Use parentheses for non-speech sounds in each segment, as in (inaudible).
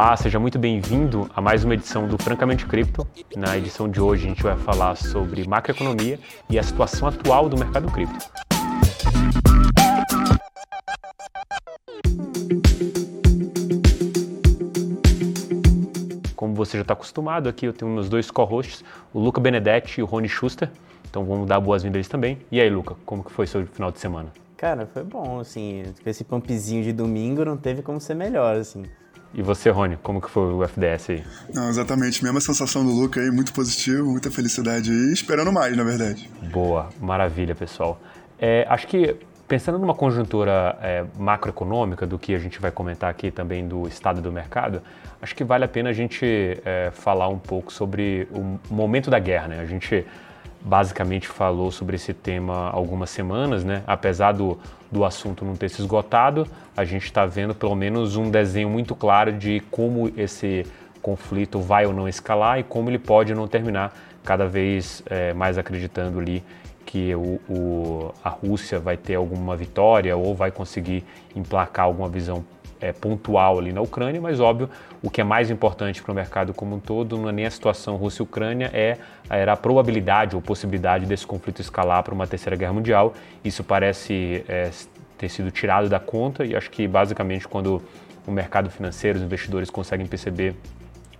Olá, seja muito bem-vindo a mais uma edição do Francamente Cripto. Na edição de hoje a gente vai falar sobre macroeconomia e a situação atual do mercado cripto. Como você já está acostumado, aqui eu tenho meus dois co-hosts, o Luca Benedetti e o Rony Schuster. Então vamos dar boas-vindas também. E aí, Luca, como que foi seu final de semana? Cara, foi bom, assim, com esse pumpzinho de domingo não teve como ser melhor, assim. E você, Rony, como que foi o FDS aí? Não, exatamente, mesma sensação do Luca aí, muito positivo, muita felicidade aí, esperando mais, na verdade. Boa, maravilha, pessoal. É, acho que pensando numa conjuntura é, macroeconômica, do que a gente vai comentar aqui também do estado do mercado, acho que vale a pena a gente é, falar um pouco sobre o momento da guerra, né? A gente basicamente falou sobre esse tema algumas semanas, né? Apesar do, do assunto não ter se esgotado, a gente está vendo pelo menos um desenho muito claro de como esse conflito vai ou não escalar e como ele pode não terminar, cada vez é, mais acreditando ali que o, o, a Rússia vai ter alguma vitória ou vai conseguir emplacar alguma visão é, pontual ali na Ucrânia, mas óbvio, o que é mais importante para o mercado como um todo não é nem a situação Rússia-Ucrânia, é era a probabilidade ou possibilidade desse conflito escalar para uma terceira guerra mundial. Isso parece é, ter sido tirado da conta e acho que basicamente quando o mercado financeiro, os investidores conseguem perceber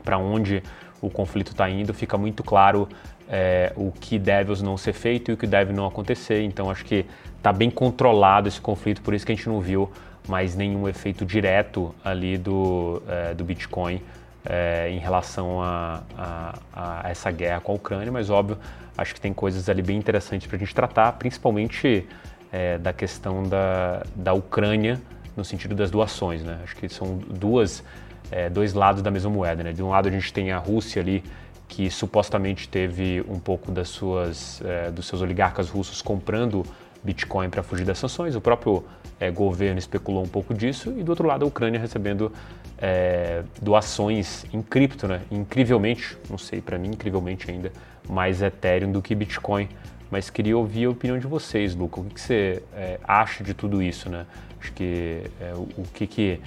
para onde o conflito está indo, fica muito claro é, o que deve ou não ser feito e o que deve não acontecer. Então acho que está bem controlado esse conflito, por isso que a gente não viu mais nenhum efeito direto ali do, é, do Bitcoin é, em relação a, a, a, essa guerra com a Ucrânia, mas óbvio, acho que tem coisas ali bem interessantes para a gente tratar, principalmente é, da questão da, da Ucrânia no sentido das doações, né? Acho que são duas, é, dois lados da mesma moeda, né? De um lado a gente tem a Rússia ali que supostamente teve um pouco das suas, é, dos seus oligarcas russos comprando Bitcoin para fugir das sanções. O próprio é, governo especulou um pouco disso e do outro lado a Ucrânia recebendo é, doações em cripto, né? Incrivelmente, não sei, para mim incrivelmente ainda mais Ethereum do que Bitcoin. Mas queria ouvir a opinião de vocês, Luca. O que, que você é, acha de tudo isso, né? Acho que é, o, o, que que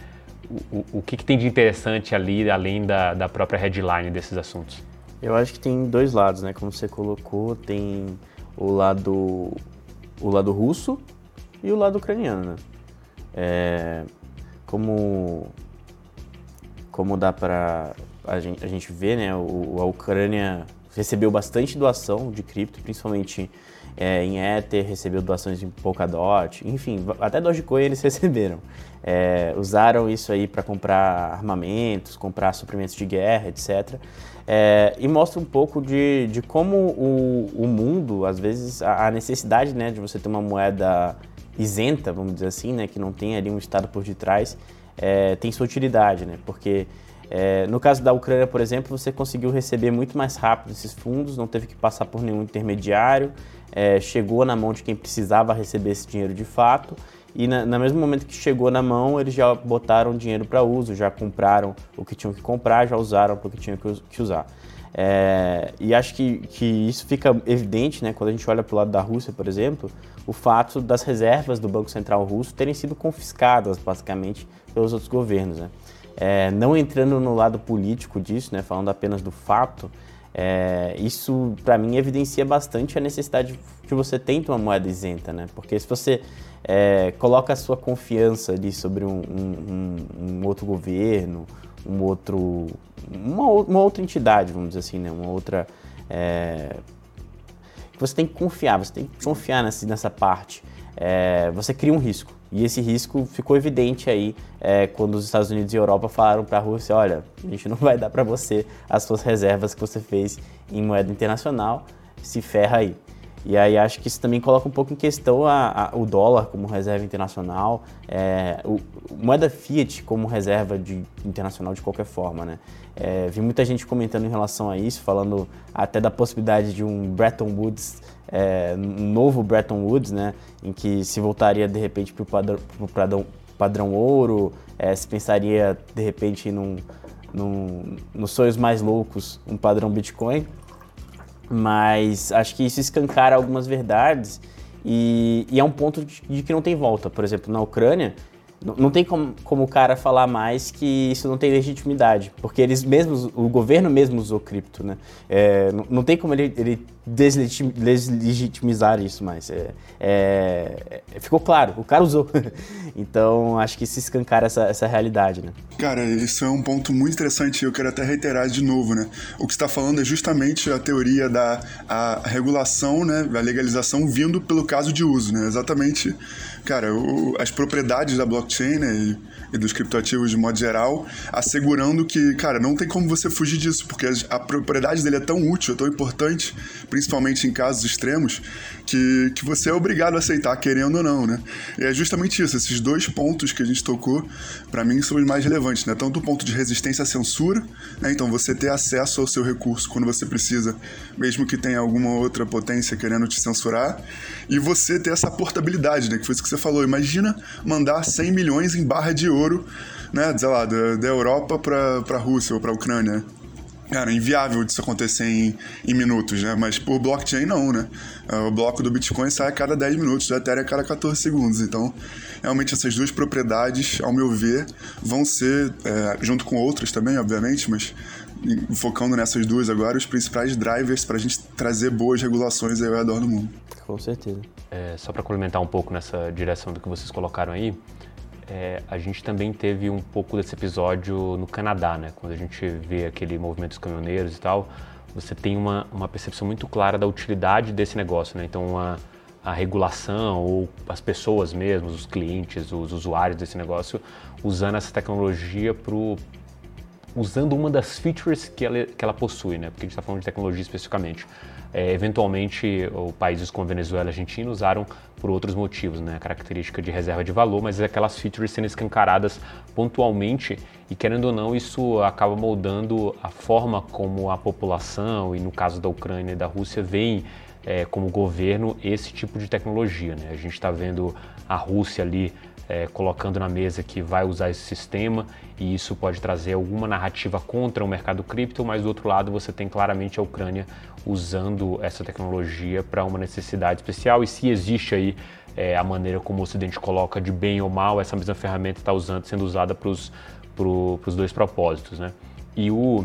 o, o que, que tem de interessante ali, além da, da própria headline desses assuntos? Eu acho que tem dois lados, né? Como você colocou, tem o lado o lado russo e o lado ucraniano, né? É, como, como dá para a gente, a gente ver, né? O, a Ucrânia recebeu bastante doação de cripto, principalmente é, em Ether, recebeu doações em Polkadot, enfim, até Dogecoin eles (laughs) receberam. É, usaram isso aí para comprar armamentos, comprar suprimentos de guerra, etc. É, e mostra um pouco de, de como o, o mundo, às vezes, a, a necessidade né, de você ter uma moeda isenta, vamos dizer assim, né, que não tem ali um Estado por detrás, é, tem sua utilidade, né? Porque é, no caso da Ucrânia, por exemplo, você conseguiu receber muito mais rápido esses fundos, não teve que passar por nenhum intermediário, é, chegou na mão de quem precisava receber esse dinheiro de fato. E na, no mesmo momento que chegou na mão, eles já botaram dinheiro para uso, já compraram o que tinham que comprar, já usaram o que tinham que usar. É, e acho que, que isso fica evidente né, quando a gente olha para o lado da Rússia, por exemplo, o fato das reservas do Banco Central russo terem sido confiscadas, basicamente, pelos outros governos. Né? É, não entrando no lado político disso, né, falando apenas do fato, é, isso para mim evidencia bastante a necessidade que você de uma moeda isenta, né? Porque se você é, coloca a sua confiança ali sobre um, um, um outro governo, um outro, uma, uma, outra entidade, vamos dizer assim, né? Uma outra é, você tem que confiar, você tem que confiar nessa, nessa parte. É, você cria um risco. E esse risco ficou evidente aí é, quando os Estados Unidos e Europa falaram para a Rússia: olha, a gente não vai dar para você as suas reservas que você fez em moeda internacional, se ferra aí. E aí acho que isso também coloca um pouco em questão a, a, o dólar como reserva internacional, é, o, moeda fiat como reserva de, internacional de qualquer forma, né? É, vi muita gente comentando em relação a isso, falando até da possibilidade de um Bretton Woods, é, um novo Bretton Woods, né? Em que se voltaria de repente para o padrão, padrão, padrão, ouro, é, se pensaria de repente num, num, nos sonhos mais loucos, um padrão Bitcoin mas acho que isso escancara algumas verdades e, e é um ponto de, de, que não tem volta. Por exemplo, na Ucrânia, não tem como, como o cara falar mais que isso não tem legitimidade, porque eles mesmos, o governo mesmo usou cripto, né? É, não, não, tem como ele, ele deslegitimizar isso mais. É, é, é, ficou claro, o cara usou. (laughs) então, acho que se escancar essa, essa realidade, né? Cara, isso é um ponto muito interessante e eu quero até reiterar de novo, né? O que está falando é justamente a teoria da a regulação, né? A legalização vindo pelo caso de uso, né? Exatamente cara, o, as propriedades da blockchain né, e, e, dos criptoativos de modo geral, assegurando que, cara, não tem como você fugir disso, porque a propriedade dele é tão útil, é tão importante, principalmente em casos extremos, que, que você é obrigado a aceitar, querendo ou não, né? E é justamente isso, esses dois pontos que a gente tocou, para mim, são os mais relevantes, né? Tanto o ponto de resistência à censura, né? então você ter acesso ao seu recurso quando você precisa, mesmo que tenha alguma outra potência querendo te censurar, e você ter essa portabilidade, né? Que foi isso que você falou. Imagina mandar 100 milhões em barra de ouro, né? Sei lá, da, da Europa para a Rússia ou para a Ucrânia. Cara, inviável disso acontecer em, em minutos, né? Mas por blockchain não, né? É, o bloco do Bitcoin sai a cada 10 minutos, do Ethereum a cada 14 segundos. Então, realmente essas duas propriedades, ao meu ver, vão ser, é, junto com outras também, obviamente, mas focando nessas duas agora, os principais drivers para a gente trazer boas regulações ao redor do mundo. Com certeza. É, só para complementar um pouco nessa direção do que vocês colocaram aí, é, a gente também teve um pouco desse episódio no Canadá, né? Quando a gente vê aquele movimento dos caminhoneiros e tal, você tem uma, uma percepção muito clara da utilidade desse negócio, né? Então, a, a regulação ou as pessoas mesmas, os clientes, os usuários desse negócio, usando essa tecnologia para usando uma das features que ela, que ela possui, né? Porque a gente está falando de tecnologia especificamente. É, eventualmente, países como Venezuela e Argentina usaram por outros motivos, né? A característica de reserva de valor, mas aquelas features sendo escancaradas pontualmente e, querendo ou não, isso acaba moldando a forma como a população, e no caso da Ucrânia e da Rússia, veem é, como governo esse tipo de tecnologia, né? A gente está vendo a Rússia ali é, colocando na mesa que vai usar esse sistema e isso pode trazer alguma narrativa contra o mercado cripto, mas do outro lado você tem claramente a Ucrânia usando essa tecnologia para uma necessidade especial e se existe aí é, a maneira como o Ocidente coloca de bem ou mal, essa mesma ferramenta está sendo usada para os pro, dois propósitos. Né? E o,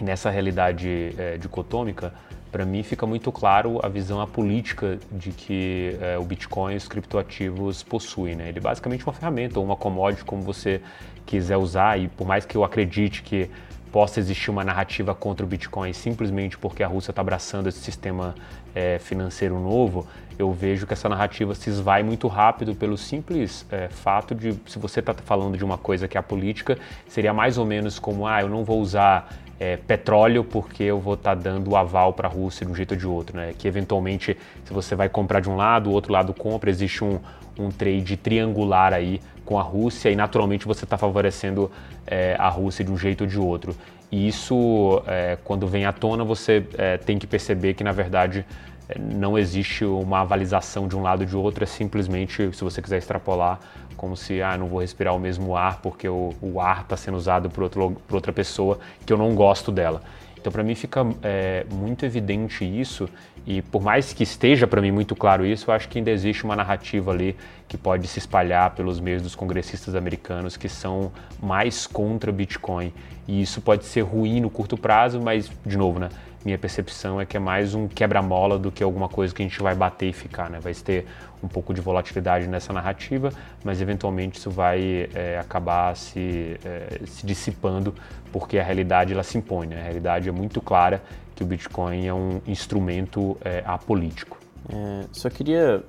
nessa realidade é, dicotômica, para mim fica muito claro a visão política de que é, o Bitcoin e os criptoativos possuem. Né? Ele é basicamente uma ferramenta ou uma commodity como você quiser usar e por mais que eu acredite que possa existir uma narrativa contra o Bitcoin simplesmente porque a Rússia está abraçando esse sistema é, financeiro novo, eu vejo que essa narrativa se esvai muito rápido pelo simples é, fato de, se você está falando de uma coisa que é a política, seria mais ou menos como, ah, eu não vou usar é, petróleo porque eu vou estar tá dando o aval para a Rússia de um jeito ou de outro, né? Que eventualmente, se você vai comprar de um lado, o outro lado compra, existe um, um trade triangular aí com a Rússia e naturalmente você está favorecendo é, a Rússia de um jeito ou de outro. E isso, é, quando vem à tona, você é, tem que perceber que na verdade é, não existe uma avalização de um lado ou de outro, é simplesmente, se você quiser extrapolar, como se, ah, não vou respirar o mesmo ar porque o, o ar está sendo usado por, outro, por outra pessoa que eu não gosto dela. Então, para mim fica é, muito evidente isso, e por mais que esteja para mim muito claro isso, eu acho que ainda existe uma narrativa ali que pode se espalhar pelos meios dos congressistas americanos que são mais contra Bitcoin. E isso pode ser ruim no curto prazo, mas, de novo, né? minha percepção é que é mais um quebra-mola do que alguma coisa que a gente vai bater e ficar, né? Vai ter um pouco de volatilidade nessa narrativa, mas eventualmente isso vai é, acabar se, é, se dissipando porque a realidade ela se impõe, né? A realidade é muito clara que o Bitcoin é um instrumento é, apolítico. É, só queria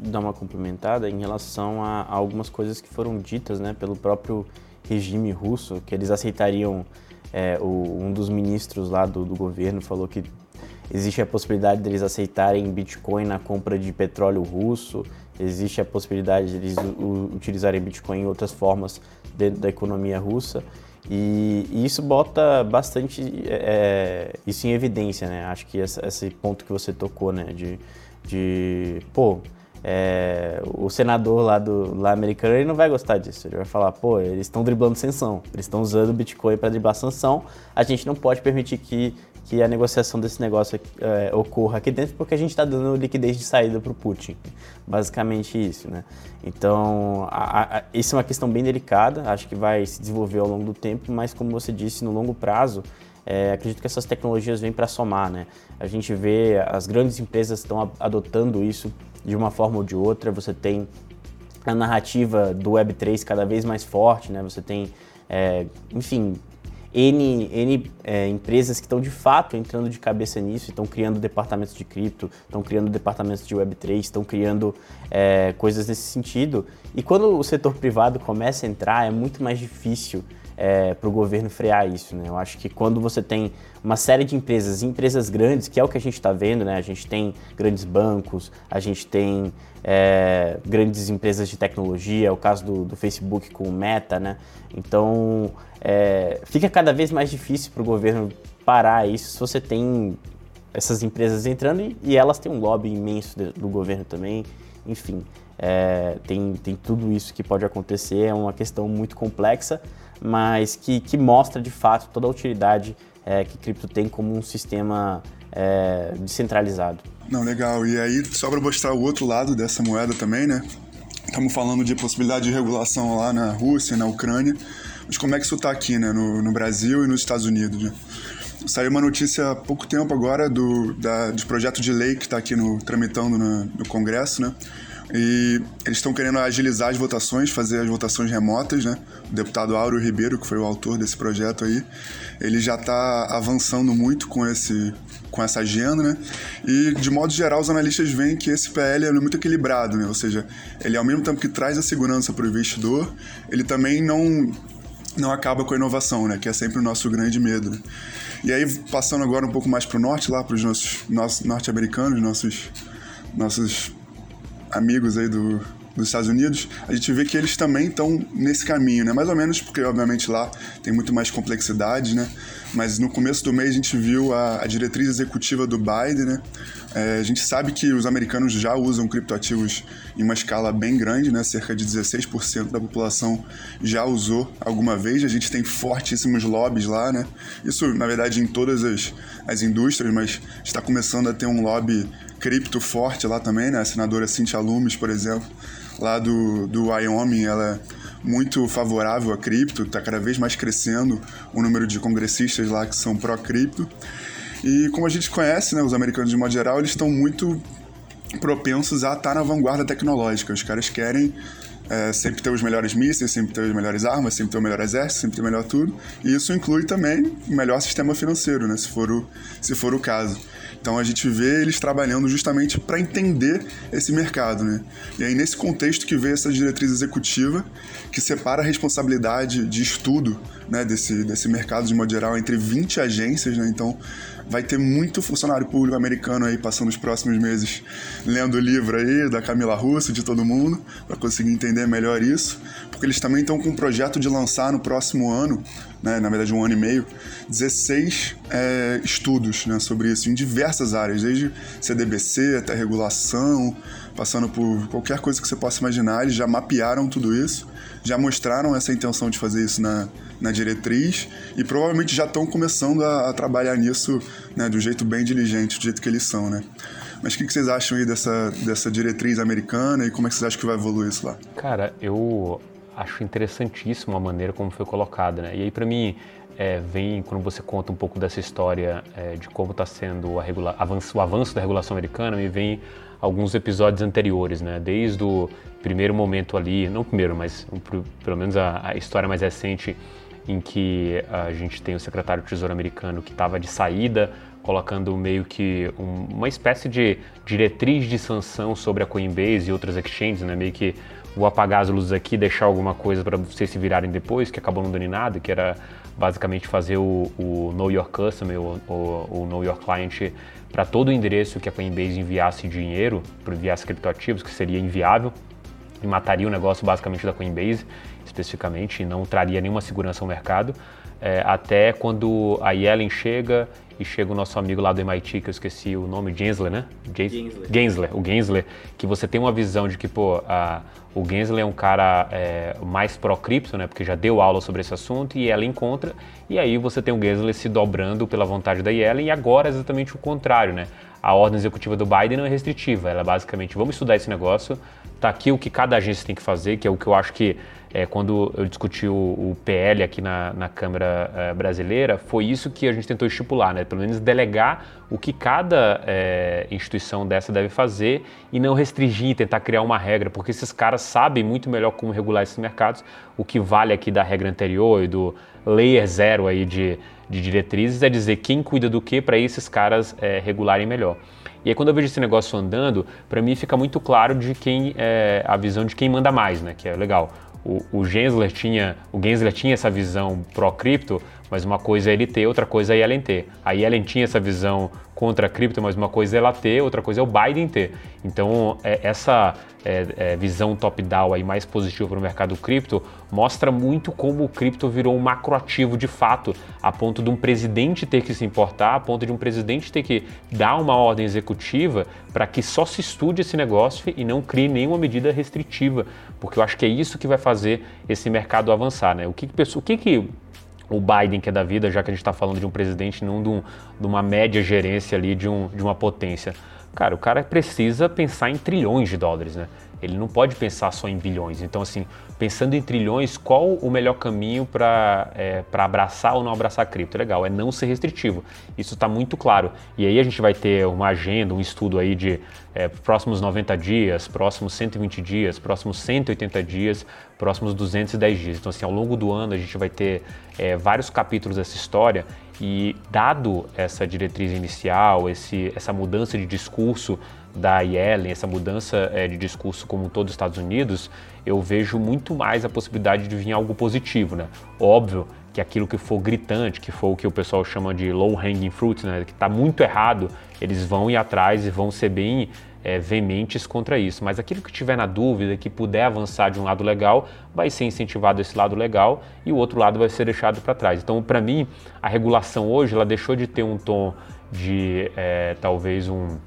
dar uma complementada em relação a, a algumas coisas que foram ditas, né, pelo próprio regime russo, que eles aceitariam é, o, um dos ministros lá do, do, governo falou que existe a possibilidade deles aceitarem Bitcoin na compra de petróleo russo, existe a possibilidade deles utilizarem Bitcoin em outras formas dentro da economia russa. E, e isso bota bastante é, é isso em evidência, né? Acho que essa, esse ponto que você tocou, né? De, de pô, é, o senador lá, do, lá americano ele não vai gostar disso. Ele vai falar, pô, eles estão driblando sanção, eles estão usando o Bitcoin para driblar sanção, a gente não pode permitir que, que a negociação desse negócio é, ocorra aqui dentro porque a gente está dando liquidez de saída para o Putin. Basicamente isso, né? Então, isso é uma questão bem delicada, acho que vai se desenvolver ao longo do tempo, mas como você disse, no longo prazo, é, acredito que essas tecnologias vêm para somar, né? A gente vê as grandes empresas estão adotando isso de uma forma ou de outra. Você tem a narrativa do Web3 cada vez mais forte, né? Você tem, é, enfim, N, N é, empresas que estão de fato entrando de cabeça nisso, estão criando departamentos de cripto, estão criando departamentos de Web3, estão criando é, coisas nesse sentido. E quando o setor privado começa a entrar, é muito mais difícil é, para o governo frear isso. Né? Eu acho que quando você tem uma série de empresas, empresas grandes, que é o que a gente está vendo, né? a gente tem grandes bancos, a gente tem é, grandes empresas de tecnologia, é o caso do, do Facebook com o Meta, né? então é, fica cada vez mais difícil para o governo parar isso se você tem essas empresas entrando e, e elas têm um lobby imenso do, do governo também, enfim. É, tem, tem tudo isso que pode acontecer, é uma questão muito complexa, mas que, que mostra de fato toda a utilidade é, que cripto tem como um sistema é, descentralizado. Não, legal. E aí, só para mostrar o outro lado dessa moeda também, né? Estamos falando de possibilidade de regulação lá na Rússia, na Ucrânia, mas como é que isso está aqui, né? No, no, Brasil e nos Estados Unidos, né? Saiu uma notícia há pouco tempo agora do da, de projeto de lei que está aqui no, tramitando no, no Congresso, né? E eles estão querendo agilizar as votações, fazer as votações remotas, né? O deputado Áureo Ribeiro, que foi o autor desse projeto aí, ele já está avançando muito com, esse, com essa agenda, né? E, de modo geral, os analistas veem que esse PL é muito equilibrado, né? Ou seja, ele, ao mesmo tempo que traz a segurança para o investidor, ele também não, não acaba com a inovação, né? Que é sempre o nosso grande medo, né? E aí, passando agora um pouco mais para o norte, lá para os nossos, nossos norte-americanos, nossos, nossos amigos aí do, dos Estados Unidos, a gente vê que eles também estão nesse caminho, né? Mais ou menos porque, obviamente, lá tem muito mais complexidade, né? Mas no começo do mês a gente viu a, a diretriz executiva do Biden, né? É, a gente sabe que os americanos já usam criptoativos em uma escala bem grande, né? Cerca de 16% da população já usou alguma vez. A gente tem fortíssimos lobbies lá, né? Isso, na verdade, em todas as, as indústrias, mas está começando a ter um lobby cripto forte lá também, né? A senadora Cynthia Lumes, por exemplo, lá do, do Wyoming, ela é muito favorável a cripto, está cada vez mais crescendo o número de congressistas lá que são pró-cripto. E como a gente conhece, né, os americanos de modo geral, eles estão muito propensos a estar na vanguarda tecnológica. Os caras querem é, sempre ter os melhores mísseis, sempre ter as melhores armas, sempre ter o melhor exército, sempre ter o melhor tudo. E isso inclui também o melhor sistema financeiro, né, se for o, se for o caso. Então a gente vê eles trabalhando justamente para entender esse mercado, né? E aí nesse contexto que vê essa diretriz executiva que separa a responsabilidade de estudo, né, desse, desse mercado de modo geral entre 20 agências, né? Então vai ter muito funcionário público americano aí passando os próximos meses lendo o livro aí da Camila Russo, de todo mundo, para conseguir entender melhor isso, porque eles também estão com um projeto de lançar no próximo ano, né, na verdade um ano e meio, 16 é, estudos né, sobre isso em diversas áreas, desde CDBC até regulação, passando por qualquer coisa que você possa imaginar, eles já mapearam tudo isso, já mostraram essa intenção de fazer isso na na diretriz e provavelmente já estão começando a, a, trabalhar nisso né, do jeito bem diligente, do jeito que eles são, né? Mas o que, que, vocês acham aí dessa, dessa diretriz americana e como é que vocês acham que vai evoluir isso lá? Cara, eu acho interessantíssimo a maneira como foi colocada, né? E aí para mim é, vem quando você conta um pouco dessa história é, de como está sendo o avanço, o avanço da regulação americana, me vem alguns episódios anteriores, né? Desde o primeiro momento ali, não primeiro, mas um, pelo menos a, a história mais recente em que a gente tem o secretário do Tesouro americano que estava de saída, colocando meio que um, uma espécie de diretriz de sanção sobre a Coinbase e outras exchanges, né? Meio que vou apagar as luzes aqui, deixar alguma coisa para vocês se virarem depois, que acabou não dando em nada, que era basicamente fazer o, o Know Your Customer, o, o, o Know Your Client, para todo o endereço que a Coinbase enviasse dinheiro, enviasse criptoativos, que seria inviável e mataria o negócio basicamente da Coinbase especificamente e não traria nenhuma segurança ao mercado. é, até quando a Yellen chega e chega o nosso amigo lá do MIT, que eu esqueci o nome, Gensler, né? Gensler. Gensler, o Gensler, que você tem uma visão de que, pô, a, o Gensler é um cara é, mais pró-cripto, né? Porque já deu aula sobre esse assunto e ela encontra, e aí você tem o Gensler se dobrando pela vontade da Yellen, e agora é exatamente o contrário, né? A ordem executiva do Biden não é restritiva, ela é basicamente, vamos estudar esse negócio, tá aqui o que cada agência tem que fazer, que é o que eu acho que é, quando eu discuti o, o PL aqui na, na Câmara é, Brasileira, foi isso que a gente tentou estipular, né? pelo menos delegar o que cada é, instituição dessa deve fazer e não restringir, tentar criar uma regra, porque esses caras sabem muito melhor como regular esses mercados. O que vale aqui da regra anterior e do layer zero aí de, de diretrizes é dizer quem cuida do que para esses caras é, regularem melhor. E aí quando eu vejo esse negócio andando, para mim fica muito claro de quem é, a visão de quem manda mais, né? Que é legal o, o Gensler tinha, o Gensler tinha essa visão pró-cripto, mas uma coisa é ele ter, outra coisa é Yellen ter. A Yellen tinha essa visão contra a cripto, mas uma coisa é ela ter, outra coisa é o Biden ter. Então, é, essa é, é, visão top-down aí mais positiva para o mercado cripto mostra muito como o cripto virou um macroativo de fato, a ponto de um presidente ter que se importar, a ponto de um presidente ter que dar uma ordem executiva para que só se estude esse negócio e não crie nenhuma medida restritiva, porque eu acho que é isso que vai fazer esse mercado avançar. Né? O que, que, o que, que o Biden que é da vida, já que a gente está falando de um presidente, não de, um, de, uma média gerência ali de, um, de uma potência. Cara, o cara precisa pensar em trilhões de dólares, né? Ele não pode pensar só em bilhões. Então, assim, pensando em trilhões, qual o melhor caminho para é, abraçar ou não abraçar cripto? Legal, é não ser restritivo. Isso está muito claro. E aí a gente vai ter uma agenda, um estudo aí de é, próximos 90 dias, próximos 120 dias, próximos 180 dias, próximos 210 dias. Então, assim, ao longo do ano a gente vai ter é, vários capítulos dessa história e dado essa diretriz inicial, esse, essa mudança de discurso da Yellen, essa mudança é, de discurso como todos os Estados Unidos, eu vejo muito mais a possibilidade de vir algo positivo, né? Óbvio que aquilo que for gritante, que for o que o pessoal chama de low hanging fruit, né, que está muito errado, eles vão ir atrás e vão ser bem é, veementes contra isso. Mas aquilo que tiver na dúvida, que puder avançar de um lado legal, vai ser incentivado esse lado legal e o outro lado vai ser deixado para trás. Então, para mim, a regulação hoje ela deixou de ter um tom de é, talvez um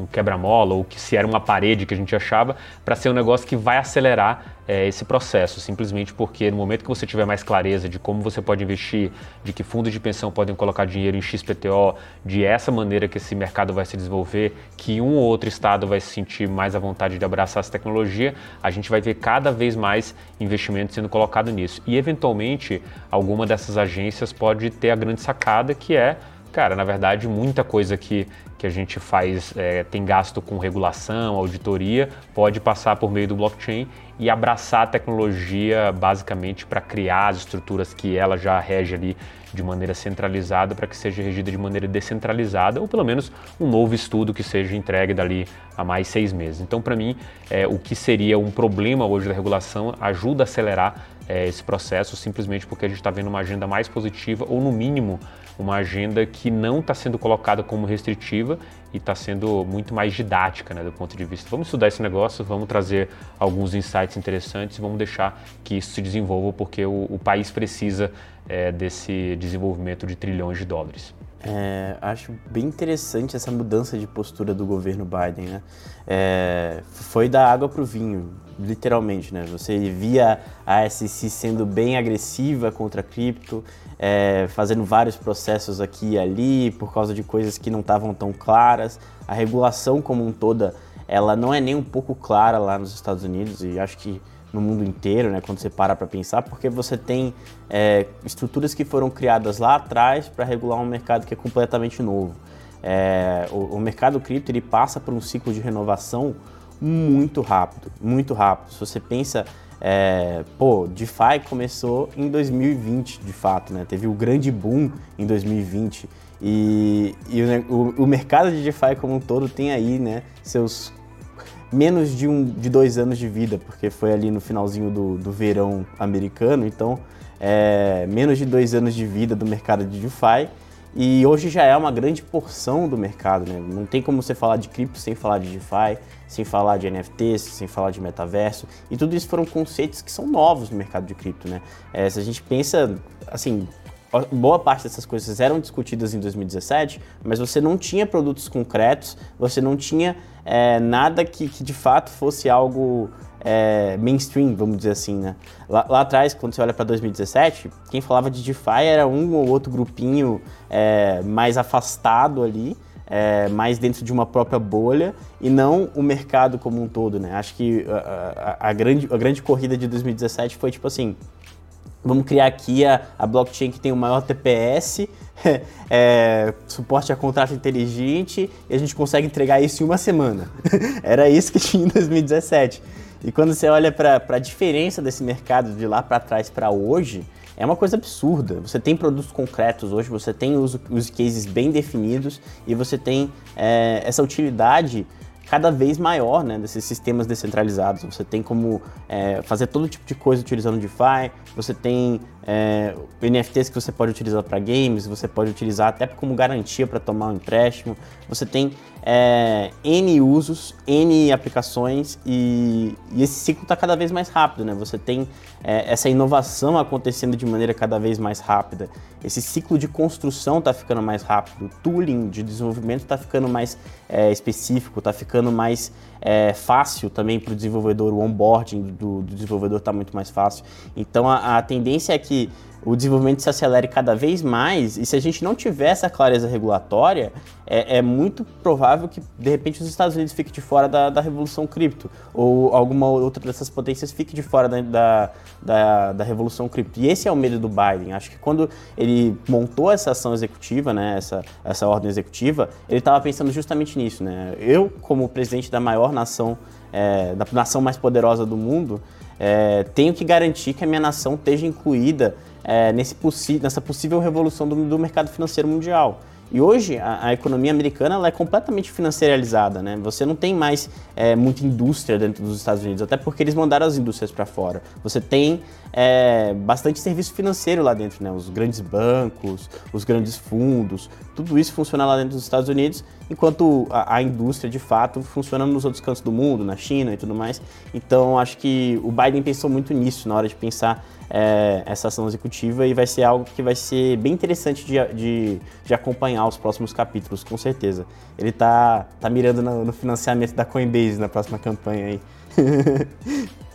um quebra-mola ou que se era uma parede que a gente achava, para ser um negócio que vai acelerar é, esse processo, simplesmente porque no momento que você tiver mais clareza de como você pode investir, de que fundos de pensão podem colocar dinheiro em XPTO, de essa maneira que esse mercado vai se desenvolver, que um ou outro estado vai se sentir mais à vontade de abraçar essa tecnologia, a gente vai ver cada vez mais investimento sendo colocado nisso. E eventualmente alguma dessas agências pode ter a grande sacada que é Cara, na verdade, muita coisa que, que a gente faz, é, tem gasto com regulação, auditoria, pode passar por meio do blockchain e abraçar a tecnologia basicamente para criar as estruturas que ela já rege ali de maneira centralizada para que seja regida de maneira descentralizada ou pelo menos um novo estudo que seja entregue dali a mais seis meses. Então, para mim, é, o que seria um problema hoje da regulação ajuda a acelerar é, esse processo simplesmente porque a gente está vendo uma agenda mais positiva ou no mínimo uma agenda que não está sendo colocada como restritiva e está sendo muito mais didática né, do ponto de vista. Vamos estudar esse negócio, vamos trazer alguns insights interessantes e vamos deixar que isso se desenvolva porque o, o país precisa é, desse desenvolvimento de trilhões de dólares. É, acho bem interessante essa mudança de postura do governo Biden, né? É, foi da água para o vinho, literalmente, né? Você via a SEC sendo bem agressiva contra a cripto, é, fazendo vários processos aqui e ali por causa de coisas que não estavam tão claras. A regulação como um toda, ela não é nem um pouco clara lá nos Estados Unidos e acho que no mundo inteiro, né, quando você para para pensar, porque você tem é, estruturas que foram criadas lá atrás para regular um mercado que é completamente novo. É, o, o, mercado cripto ele passa por um ciclo de renovação muito rápido, muito rápido. Se você pensa, é, pô, DeFi começou em 2020, de fato, né? Teve o grande boom em 2020 e, e o, o, mercado de DeFi como um todo tem aí, né, seus menos de, um, de dois anos de vida, porque foi ali no finalzinho do, do verão americano, então é, menos de dois anos de vida do mercado de DeFi e hoje já é uma grande porção do mercado, né? Não tem como você falar de cripto sem falar de DeFi, sem falar de NFTs, sem falar de metaverso. E tudo isso foram conceitos que são novos no mercado de cripto, né? É, se a gente pensa, assim, boa parte dessas coisas eram discutidas em 2017, mas você não tinha produtos concretos, você não tinha é, nada que, que, de fato fosse algo é, mainstream, vamos dizer assim, né? Lá, lá atrás, quando você olha para 2017, quem falava de DeFi era um ou outro grupinho é, mais afastado ali, é, mais dentro de uma própria bolha e não o mercado como um todo, né? Acho que a, a, a, grande, a grande corrida de 2017 foi tipo assim, vamos criar aqui a, a blockchain que tem o maior TPS, (laughs) é, suporte a contrato inteligente e a gente consegue entregar isso em uma semana. (laughs) Era isso que tinha em 2017. E quando você olha para a diferença desse mercado de lá para trás para hoje, é uma coisa absurda. Você tem produtos concretos hoje, você tem os use cases bem definidos e você tem é, essa utilidade cada vez maior né, desses sistemas descentralizados. Você tem como é, fazer todo tipo de coisa utilizando DeFi, você tem é, NFTs que você pode utilizar para games, você pode utilizar até como garantia para tomar um empréstimo, você tem é, N usos, N aplicações e, e esse ciclo está cada vez mais rápido, né? Você tem é, essa inovação acontecendo de maneira cada vez mais rápida, esse ciclo de construção está ficando mais rápido, o tooling de desenvolvimento está ficando mais é, específico, está ficando mais é, fácil também para o desenvolvedor, o onboarding do, do desenvolvedor está muito mais fácil. Então a, a tendência é que o desenvolvimento se acelere cada vez mais e se a gente não tiver essa clareza regulatória, é, é, muito provável que de repente os Estados Unidos fiquem de fora da, da revolução cripto ou alguma outra dessas potências fique de fora da, da, da, da revolução cripto. E esse é o medo do Biden. Acho que quando ele montou essa ação executiva, né, essa, essa ordem executiva, ele estava pensando justamente nisso. Né? Eu, como presidente da maior nação, é, da nação mais poderosa do mundo, é, tenho que garantir que a minha nação esteja incluída é, nesse nessa possível revolução do, do mercado financeiro mundial. E hoje a, a, economia americana é completamente financiarizada, né? Você não tem mais é, muita indústria dentro dos Estados Unidos, até porque eles mandaram as indústrias para fora. Você tem é, bastante serviço financeiro lá dentro, né? Os grandes bancos, os grandes fundos, tudo isso funciona lá dentro dos Estados Unidos, enquanto a, a indústria de fato funciona nos outros cantos do mundo, na China e tudo mais. Então acho que o Biden pensou muito nisso na hora de pensar é, essa ação executiva e vai ser algo que vai ser bem interessante de, de, de acompanhar os próximos capítulos, com certeza. Ele tá, tá mirando no, no financiamento da Coinbase na próxima campanha aí. (laughs)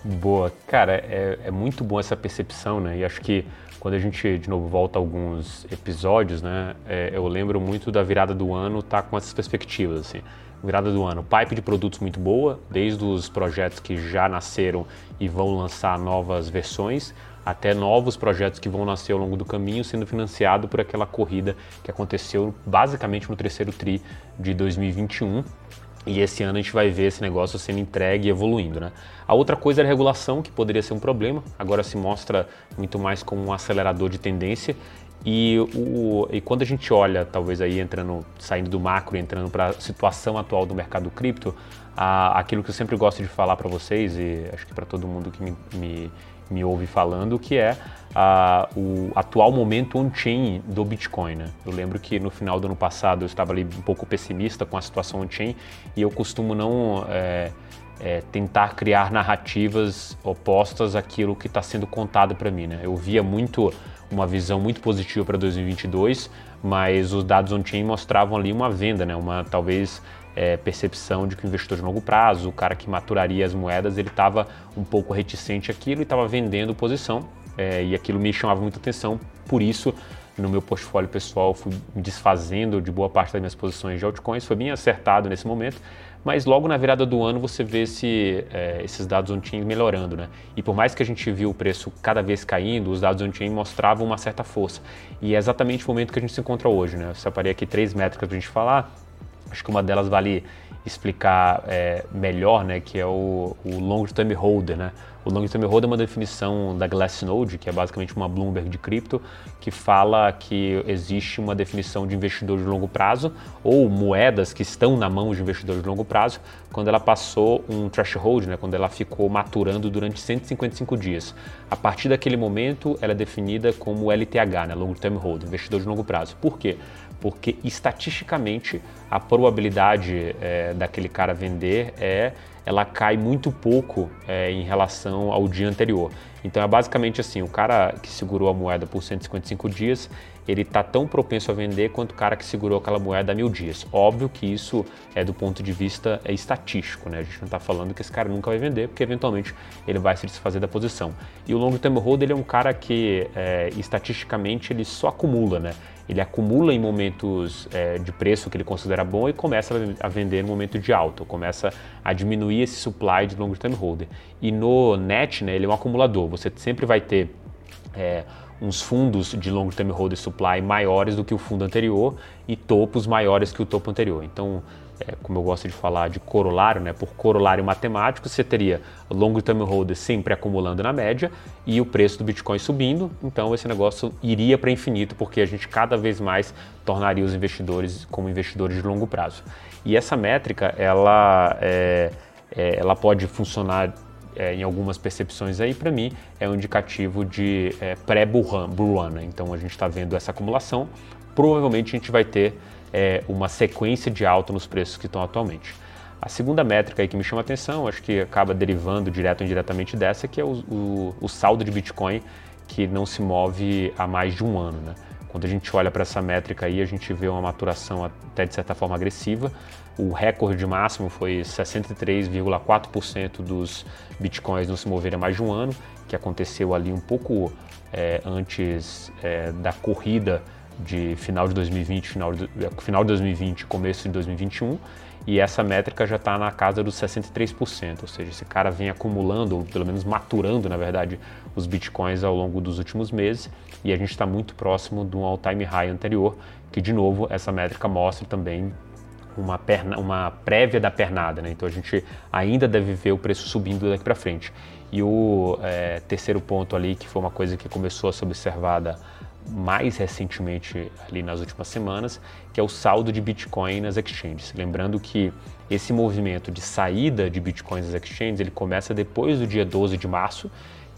Boa. Cara, é, é muito bom essa percepção, né? E acho que quando a gente, de novo, volta a alguns episódios, né? É, eu lembro muito da virada do ano tá com essas perspectivas, assim. Virada do ano, pipe de produtos muito boa, desde os projetos que já nasceram e vão lançar novas versões, até novos projetos que vão nascer ao longo do caminho, sendo financiado por aquela corrida que aconteceu basicamente no terceiro tri de 2021. E esse ano a gente vai ver esse negócio sendo entregue e evoluindo, né? A outra coisa era a regulação, que poderia ser um problema, agora se mostra muito mais como um acelerador de tendência. E, o, e quando a gente olha, talvez aí entrando, saindo do macro, entrando para a situação atual do mercado cripto, a, aquilo que eu sempre gosto de falar para vocês, e acho que para todo mundo que me, me me ouve falando, que é o atual momento on-chain do Bitcoin. Né? Eu lembro que no final do ano passado eu estava ali um pouco pessimista com a situação on-chain e eu costumo não é, é, tentar criar narrativas opostas àquilo que está sendo contado para mim. Né? Eu via muito uma visão muito positiva para 2022, mas os dados on-chain mostravam ali uma venda, né? uma talvez é, percepção de que o investidor de longo prazo, o cara que maturaria as moedas, ele estava um pouco reticente àquilo e estava vendendo posição. É, e aquilo me chamava muita atenção, por isso no meu portfólio pessoal fui desfazendo de boa parte das minhas posições de altcoins, foi bem acertado nesse momento, mas logo na virada do ano você vê esse, é, esses dados on-chain melhorando, né? E por mais que a gente viu o preço cada vez caindo, os dados on-chain mostravam uma certa força. E é exatamente o momento que a gente se encontra hoje, né? Eu separei aqui três métricas para a gente falar, Acho que uma delas vale explicar é, melhor, né, que é o, o long term holder, né? O long term holder é uma definição da Glassnode, que é basicamente uma Bloomberg de cripto, que fala que existe uma definição de investidor de longo prazo ou moedas que estão na mão de investidor de longo prazo quando ela passou um threshold, né, quando ela ficou maturando durante 155 dias. A partir daquele momento, ela é definida como LTH, né, long term holder, investidor de longo prazo. Por quê? porque estatisticamente a probabilidade é, daquele cara vender é, ela cai muito pouco é, em relação ao dia anterior. Então é basicamente assim, o cara que segurou a moeda por 155 dias, ele está tão propenso a vender quanto o cara que segurou aquela moeda há mil dias. Óbvio que isso é do ponto de vista é, estatístico, né? A gente não está falando que esse cara nunca vai vender, porque eventualmente ele vai se desfazer da posição. E o long term hold ele é um cara que é, estatisticamente ele só acumula, né? Ele acumula em momentos é, de preço que ele considera bom e começa a vender no momento de alta, começa a diminuir esse supply de long term holder. E no net, né, ele é um acumulador. Você sempre vai ter é, uns fundos de long term holder supply maiores do que o fundo anterior e topos maiores que o topo anterior. Então, é, como eu gosto de falar de corolário, né, por corolário matemático, você teria long term holder sempre acumulando na média e o preço do Bitcoin subindo, então esse negócio iria para infinito, porque a gente cada vez mais tornaria os investidores como investidores de longo prazo. E essa métrica, ela, é, é, ela pode funcionar é, em algumas percepções aí, para mim, é um indicativo de é, pré-bull run. Né? Então a gente está vendo essa acumulação, provavelmente a gente vai ter é, uma sequência de alta nos preços que estão atualmente. A segunda métrica aí que me chama atenção, acho que acaba derivando direto ou indiretamente dessa, que é o, o, o saldo de Bitcoin que não se move há mais de um ano. Né? Quando a gente olha para essa métrica aí, a gente vê uma maturação até de certa forma agressiva. O recorde máximo foi 63,4% dos bitcoins não se moverem mais de um ano, que aconteceu ali um pouco é, antes é, da corrida de final de 2020, final de, final de 2020, começo de 2021, e essa métrica já está na casa dos 63%, ou seja, esse cara vem acumulando, ou pelo menos maturando, na verdade, os bitcoins ao longo dos últimos meses, e a gente está muito próximo de um all-time high anterior, que de novo essa métrica mostra também uma, perna, uma prévia da pernada, né? então a gente ainda deve ver o preço subindo daqui para frente. E o é, terceiro ponto ali, que foi uma coisa que começou a ser observada mais recentemente ali nas últimas semanas, que é o saldo de Bitcoin nas exchanges. Lembrando que esse movimento de saída de Bitcoins das exchanges, ele começa depois do dia 12 de março,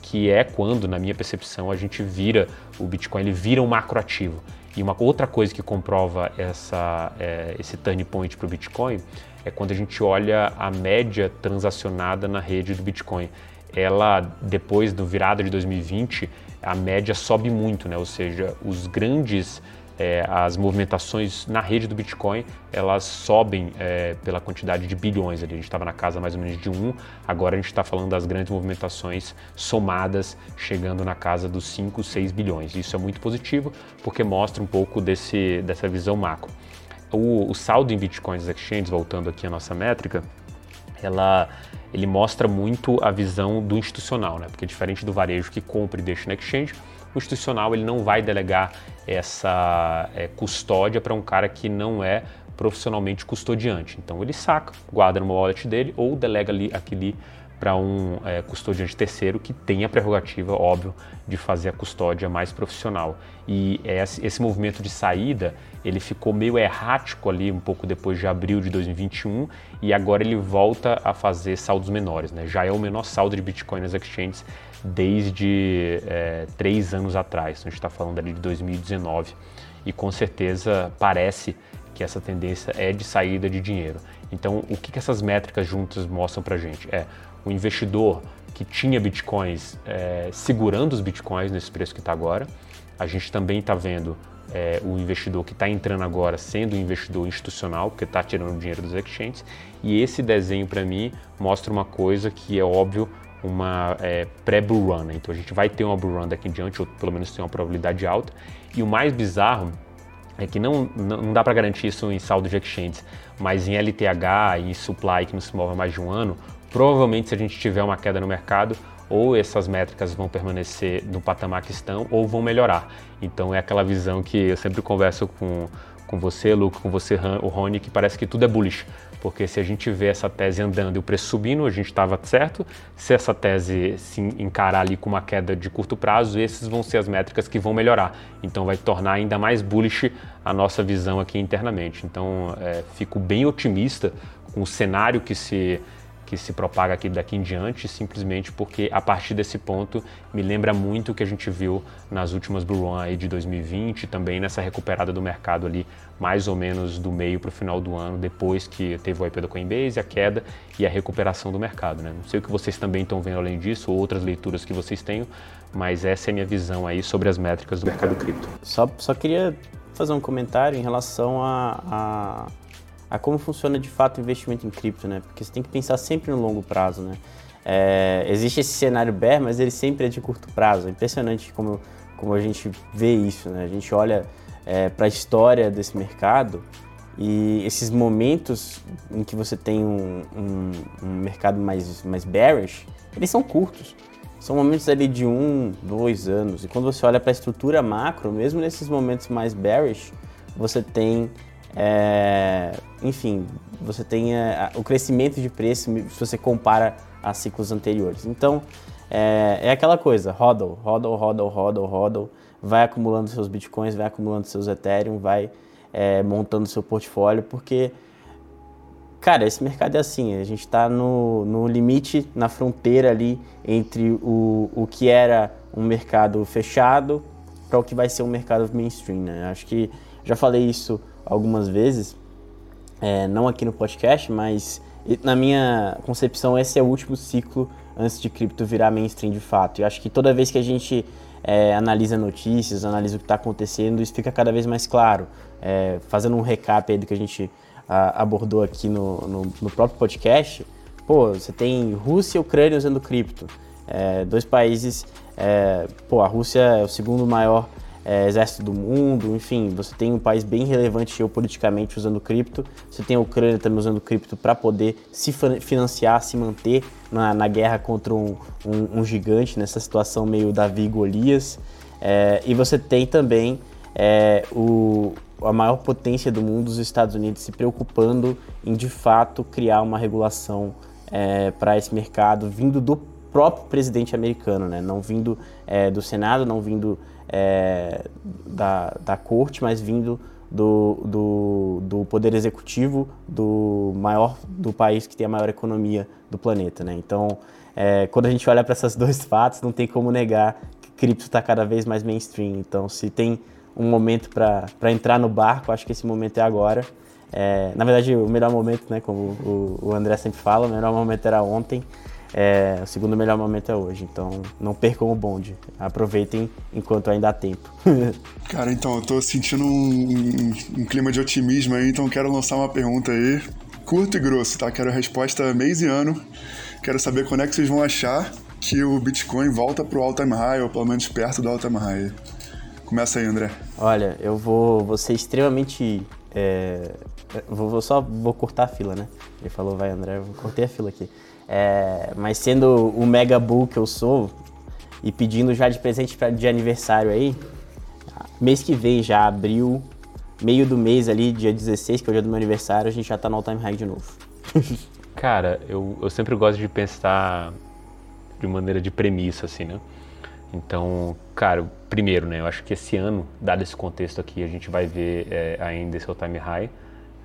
que é quando, na minha percepção, a gente vira, o Bitcoin ele vira um macroativo. E uma outra coisa que comprova essa, é, esse turn point para o Bitcoin é quando a gente olha a média transacionada na rede do Bitcoin. Ela, depois do virada de 2020, a média sobe muito, né? ou seja, os grandes, é, as movimentações na rede do Bitcoin, elas sobem é, pela quantidade de bilhões. Ali. A gente estava na casa mais ou menos de um, agora a gente está falando das grandes movimentações somadas, chegando na casa dos 5, 6 bilhões. Isso é muito positivo, porque mostra um pouco desse, dessa visão macro. O, o saldo em Bitcoins exchanges, voltando aqui à nossa métrica, ela, ele mostra muito a visão do institucional, né? porque diferente do varejo que compra e deixa no exchange, o institucional ele não vai delegar essa é, custódia para um cara que não é profissionalmente custodiante. Então ele saca, guarda no wallet dele ou delega ali aquele para um é, custodiante terceiro que tem a prerrogativa, óbvio, de fazer a custódia mais profissional. E esse movimento de saída, ele ficou meio errático ali um pouco depois de abril de 2021 e agora ele volta a fazer saldos menores. Né? Já é o menor saldo de Bitcoin nas exchanges desde é, três anos atrás. Então, a gente está falando ali de 2019 e com certeza parece que essa tendência é de saída de dinheiro. Então, o que, que essas métricas juntas mostram para gente? É o investidor que tinha bitcoins é, segurando os bitcoins nesse preço que está agora. A gente também está vendo é, o investidor que está entrando agora sendo um investidor institucional, porque está tirando dinheiro dos exchanges. E esse desenho, para mim, mostra uma coisa que é óbvio, uma é, pré-bull run. Né? Então a gente vai ter uma bull run daqui em diante, ou pelo menos tem uma probabilidade alta. E o mais bizarro é que não, não dá para garantir isso em saldo de exchanges, mas em LTH e supply que não se move há mais de um ano, Provavelmente, se a gente tiver uma queda no mercado, ou essas métricas vão permanecer no patamar que estão ou vão melhorar. Então é aquela visão que eu sempre converso com, com você, Luco, com você, o Rony, que parece que tudo é bullish. Porque se a gente vê essa tese andando e o preço subindo, a gente estava certo. Se essa tese se encarar ali com uma queda de curto prazo, esses vão ser as métricas que vão melhorar. Então vai tornar ainda mais bullish a nossa visão aqui internamente. Então é, fico bem otimista com o cenário que se que se propaga aqui daqui em diante, simplesmente porque a partir desse ponto me lembra muito o que a gente viu nas últimas Blue Run aí de 2020, também nessa recuperada do mercado ali, mais ou menos do meio para o final do ano, depois que teve o IP da Coinbase, a queda e a recuperação do mercado. Né? Não sei o que vocês também estão vendo além disso, ou outras leituras que vocês tenham, mas essa é a minha visão aí sobre as métricas do mercado cripto. Só, só queria fazer um comentário em relação a, a a como funciona de fato o investimento em cripto, né? Porque você tem que pensar sempre no longo prazo, né? É, existe esse cenário bear, mas ele sempre é de curto prazo. É impressionante como, como a gente vê isso, né? A gente olha é, para a história desse mercado e esses momentos em que você tem um, um, um, mercado mais, mais bearish, eles são curtos. São momentos ali de um, dois anos. E quando você olha para a estrutura macro, mesmo nesses momentos mais bearish, você tem é, enfim, você tem é, o crescimento de preço se você compara a ciclos anteriores. Então, é, é aquela coisa, hodl, hodl, hodl, hodl, hodl, vai acumulando seus bitcoins, vai acumulando seus ethereum, vai é, montando seu portfólio, porque, cara, esse mercado é assim, a gente está no, no limite, na fronteira ali entre o, o que era um mercado fechado para o que vai ser um mercado mainstream, né? Acho que já falei isso algumas vezes, é, não aqui no podcast, mas na minha concepção esse é o último ciclo antes de cripto virar mainstream de fato. E acho que toda vez que a gente é, analisa notícias, analisa o que está acontecendo, isso fica cada vez mais claro. É, fazendo um recap aí do que a gente a, abordou aqui no, no, no, próprio podcast, pô, você tem Rússia e Ucrânia usando cripto. É, dois países, é, pô, a Rússia é o segundo maior é, exército do mundo, enfim, você tem um país bem relevante geopoliticamente usando cripto, você tem a Ucrânia também usando cripto para poder se financiar, se manter na, na guerra contra um, um, um, gigante, nessa situação meio Davi e Golias, é, e você tem também é, o, a maior potência do mundo, os Estados Unidos, se preocupando em de fato criar uma regulação é, para esse mercado, vindo do próprio presidente americano, né? não vindo é, do Senado, não vindo é, da, da corte, mas vindo do, do, do, poder executivo do maior do país que tem a maior economia do planeta, né? Então, é, quando a gente olha para esses (laughs) dois fatos, não tem como negar que cripto está cada vez mais mainstream. Então, se tem um momento para entrar no barco, acho que esse momento é agora. É, na verdade, o melhor momento, né, como o, o André sempre fala, o melhor momento era ontem. É, o segundo melhor momento é hoje, então não percam o bonde. Aproveitem enquanto ainda há tempo. (laughs) Cara, então, eu tô sentindo um, um, um, clima de otimismo aí, então quero lançar uma pergunta aí, curto e grosso, tá? Quero a resposta mês e ano. Quero saber quando é que vocês vão achar que o Bitcoin volta pro all-time high, ou pelo menos perto do all-time high. Começa aí, André. Olha, eu vou, vou ser extremamente. É, vou, vou, só vou cortar a fila, né? Ele falou, vai, André, eu cortei a fila aqui. É, mas sendo o mega bull que eu sou e pedindo já de presente pra, de aniversário aí, mês que vem já, abril, meio do mês ali, dia 16, que é o dia do meu aniversário, a gente já tá no all-time high de novo. (laughs) Cara, eu, eu sempre gosto de pensar de maneira de premissa, assim, né? Então, cara, primeiro, né, eu acho que esse ano, dado esse contexto aqui, a gente vai ver é, ainda esse all-time high,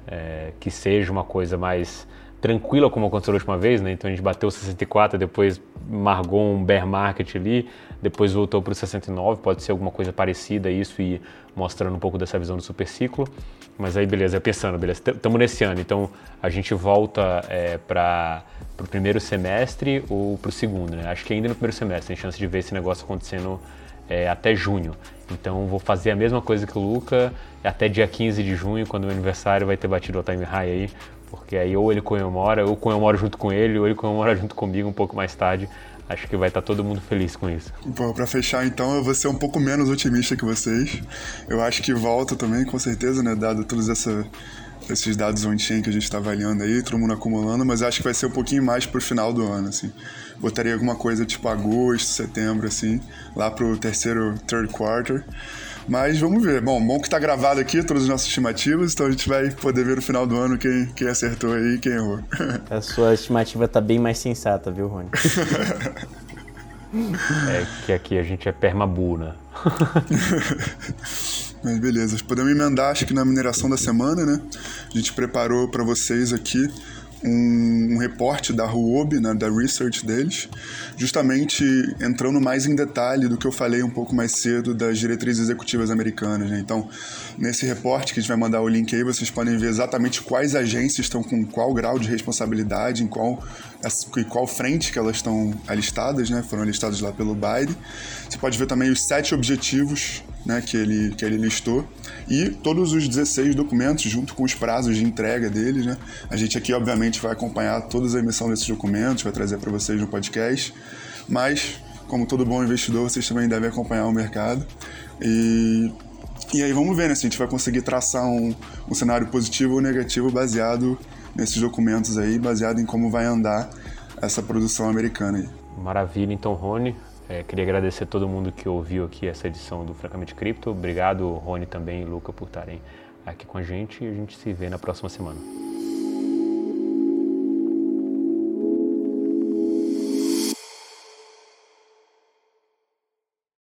é, que seja uma coisa mais tranquila como aconteceu a última vez, né? Então a gente bateu 64, depois margou um bear market ali, depois voltou para o 69, pode ser alguma coisa parecida isso e mostrando um pouco dessa visão do super ciclo. Mas aí beleza, pensando, beleza, estamos nesse ano, então a gente volta é, para o primeiro semestre ou para o segundo, né? Acho que ainda no primeiro semestre tem chance de ver esse negócio acontecendo é, até junho. Então vou fazer a mesma coisa que o Luca até dia 15 de junho, quando o meu aniversário vai ter batido o time high aí, porque aí ou ele comemora, ou eu comemoro junto com ele, ou ele comemora junto comigo um pouco mais tarde. Acho que vai estar tá todo mundo feliz com isso. Bom, para fechar então, eu vou ser um pouco menos otimista que vocês. Eu acho que volta também, com certeza, né? Dado todos essa, esses dados on-chain que a gente está avaliando aí, todo mundo acumulando, mas acho que vai ser um pouquinho mais pro final do ano, assim. Botaria alguma coisa tipo agosto, setembro, assim, lá pro terceiro, third quarter. Mas vamos ver. Bom, bom que tá gravado aqui todas as nossas estimativas, então a gente vai poder ver no final do ano quem, quem acertou aí e quem errou. (laughs) A sua estimativa tá bem mais sensata, viu, Rony? é que aqui a gente é permabu, né? (laughs) Mas beleza, podemos emendar acho que na mineração da semana, né? A gente preparou para vocês aqui um, um reporte da Huobi, né, da research deles, justamente entrando mais em detalhe do que eu falei um pouco mais cedo das diretrizes executivas americanas. Né? Então, nesse reporte que a gente vai mandar o link aí, vocês podem ver exatamente quais agências estão com qual grau de responsabilidade, em qual, em qual frente que elas estão alistadas, né? foram alistadas lá pelo Biden. Você pode ver também os sete objetivos né, que, ele, que ele listou, e todos os 16 documentos, junto com os prazos de entrega deles. Né? A gente aqui, obviamente, vai acompanhar toda a emissão desses documentos, vai trazer para vocês no podcast, mas, como todo bom investidor, vocês também devem acompanhar o mercado. E, e aí vamos ver né, se a gente vai conseguir traçar um, um cenário positivo ou negativo baseado nesses documentos aí, baseado em como vai andar essa produção americana aí. Maravilha, então, Rony. É, queria agradecer a todo mundo que ouviu aqui essa edição do Francamente Cripto. Obrigado, Rony também e Luca, por estarem aqui com a gente e a gente se vê na próxima semana.